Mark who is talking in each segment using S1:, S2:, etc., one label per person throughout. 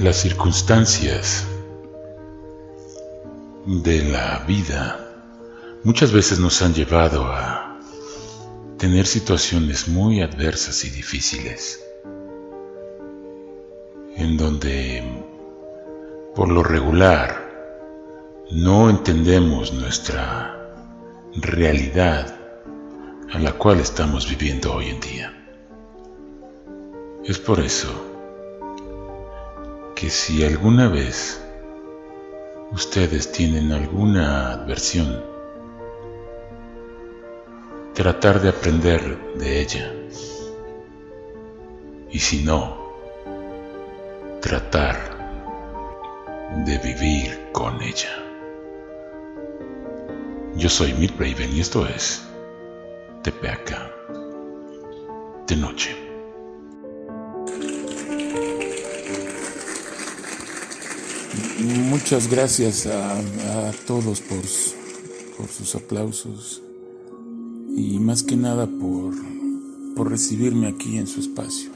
S1: Las circunstancias de la vida muchas veces nos han llevado a tener situaciones muy adversas y difíciles, en donde por lo regular no entendemos nuestra realidad a la cual estamos viviendo hoy en día. Es por eso que si alguna vez ustedes tienen alguna adversión, tratar de aprender de ella. Y si no, tratar de vivir con ella. Yo soy Mitt Raven y esto es Tepeaca de noche.
S2: Muchas gracias a, todos por, por, sus aplausos y más que nada por, por recibirme aquí en su espacio.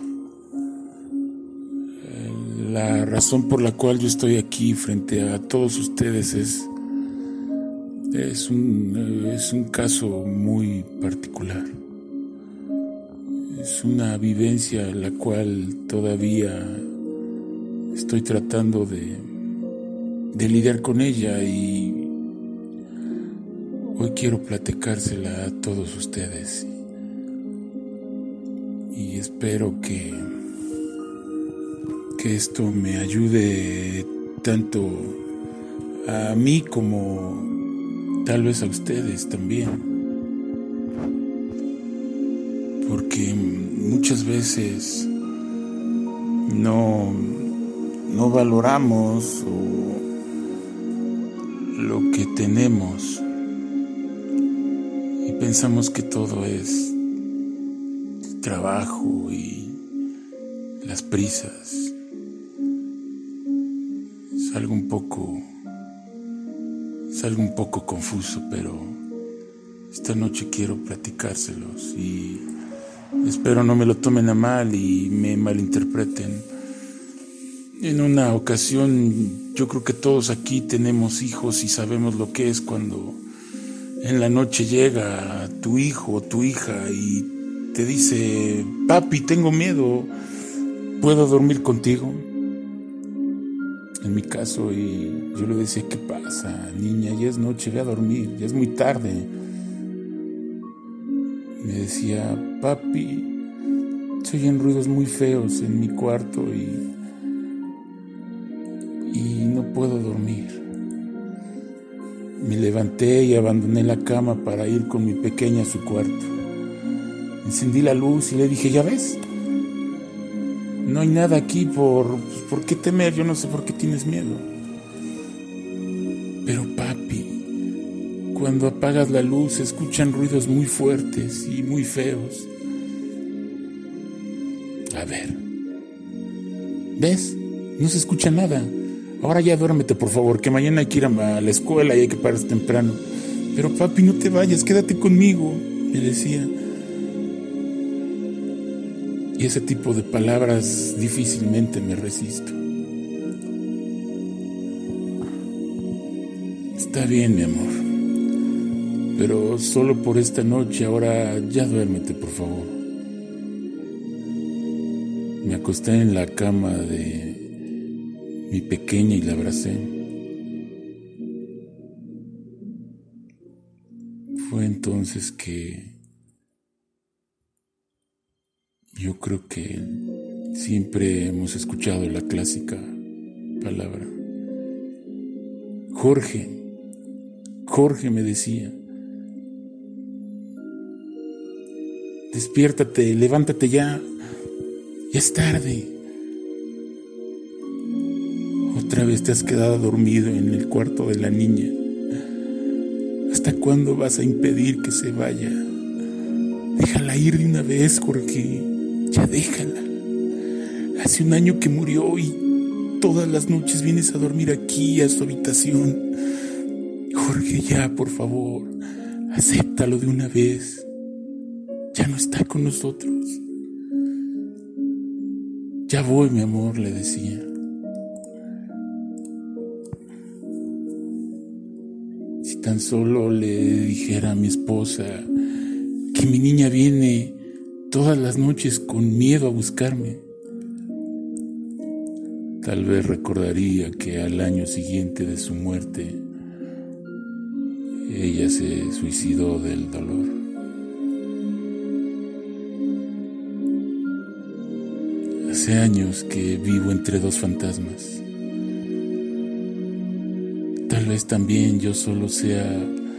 S2: La razón por la cual yo estoy aquí frente a todos ustedes es, es, un, es un caso muy particular. Es una vivencia la cual todavía estoy tratando de, de lidiar con ella y hoy quiero platicársela a todos ustedes. Y espero que que esto me ayude tanto a mí como tal vez a ustedes también. Porque muchas veces no no valoramos o lo que tenemos y pensamos que todo es trabajo y las prisas. Es algo un poco es algo un poco confuso, pero esta noche quiero platicárselos y espero no me lo tomen a mal y me malinterpreten. En una ocasión, yo creo que todos aquí tenemos hijos y sabemos lo que es cuando en la noche llega tu hijo o tu hija y te dice, papi, tengo miedo, ¿puedo dormir contigo? En mi caso, y yo le decía, ¿qué pasa, niña? Ya es noche, ve a dormir, ya es muy tarde. Me decía, papi, se oyen ruidos muy feos en mi cuarto y y no puedo dormir. Me levanté y abandoné la cama para ir con mi pequeña a su cuarto. Encendí la luz y le dije, ¿ya ves? No hay nada aquí por... Pues, ¿Por qué temer? Yo no sé por qué tienes miedo. Pero papi, cuando apagas la luz se escuchan ruidos muy fuertes y muy feos. A ver. ¿Ves? No se escucha nada. Ahora ya duérmete, por favor, que mañana hay que ir a la escuela y hay que pararse temprano. Pero papi, no te vayas, quédate conmigo, me decía. Y ese tipo de palabras difícilmente me resisto. Está bien, mi amor. Pero solo por esta noche, ahora ya duérmete, por favor. Me acosté en la cama de mi pequeña y la abracé. Fue entonces que yo creo que siempre hemos escuchado la clásica palabra. Jorge, Jorge me decía, despiértate, levántate ya, ya es tarde. Otra vez te has quedado dormido en el cuarto de la niña. ¿Hasta cuándo vas a impedir que se vaya? Déjala ir de una vez, Jorge. Ya déjala. Hace un año que murió y todas las noches vienes a dormir aquí a su habitación. Jorge, ya, por favor, acéptalo de una vez. Ya no está con nosotros. Ya voy, mi amor, le decía. Solo le dijera a mi esposa que mi niña viene todas las noches con miedo a buscarme. Tal vez recordaría que al año siguiente de su muerte, ella se suicidó del dolor. Hace años que vivo entre dos fantasmas. Tal vez también yo solo sea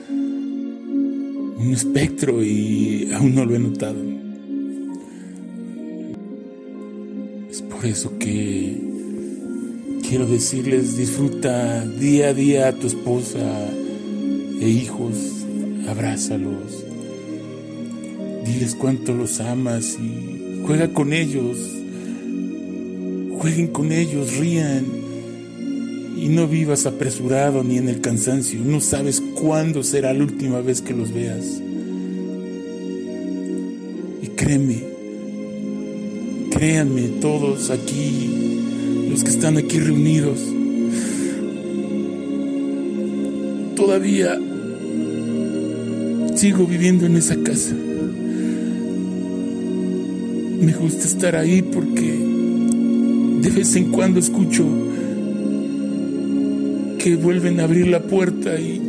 S2: un espectro y aún no lo he notado. Es por eso que quiero decirles, disfruta día a día a tu esposa e hijos, abrázalos, diles cuánto los amas y juega con ellos, jueguen con ellos, rían y no vivas apresurado ni en el cansancio, no sabes cuándo será la última vez que los veas. Y créeme, créanme todos aquí, los que están aquí reunidos, todavía sigo viviendo en esa casa. Me gusta estar ahí porque de vez en cuando escucho que vuelven a abrir la puerta y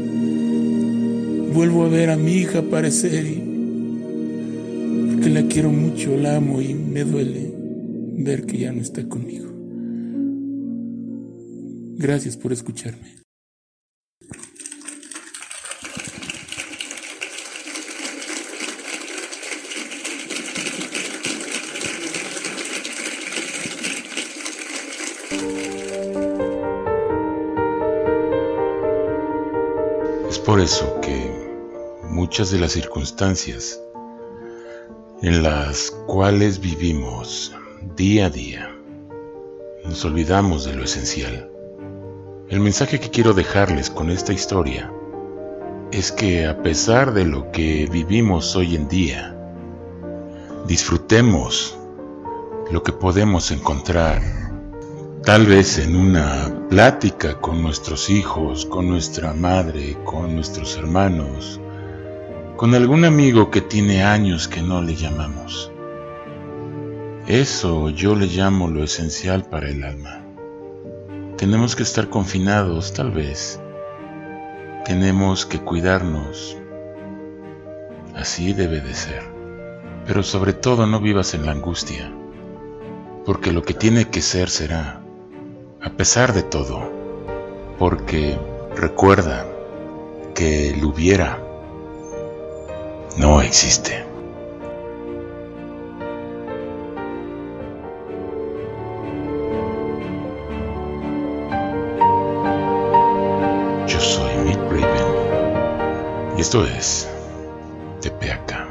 S2: vuelvo a ver a mi hija aparecer y porque la quiero mucho, la amo y me duele ver que ya no está conmigo. Gracias por escucharme.
S1: Que muchas de las circunstancias en las cuales vivimos día a día nos olvidamos de lo esencial. El mensaje que quiero dejarles con esta historia es que a pesar de lo que vivimos hoy en día, disfrutemos lo que podemos encontrar tal vez en una plática con nuestros hijos, con nuestra madre, con nuestros hermanos, con algún amigo que tiene años que no le llamamos. Eso yo le llamo lo esencial para el alma. Tenemos que estar confinados, tal vez. Tenemos que cuidarnos. Así debe de ser. Pero sobre todo no vivas en la angustia, porque lo que tiene que ser será a pesar de todo, porque recuerda que el hubiera no existe. Yo soy Mick Raven y esto es TPAK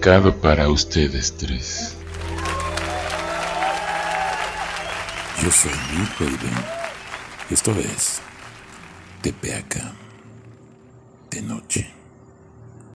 S1: Dedicado para ustedes tres.
S2: Yo soy Nick Baby. Esto es Tepeaca de noche.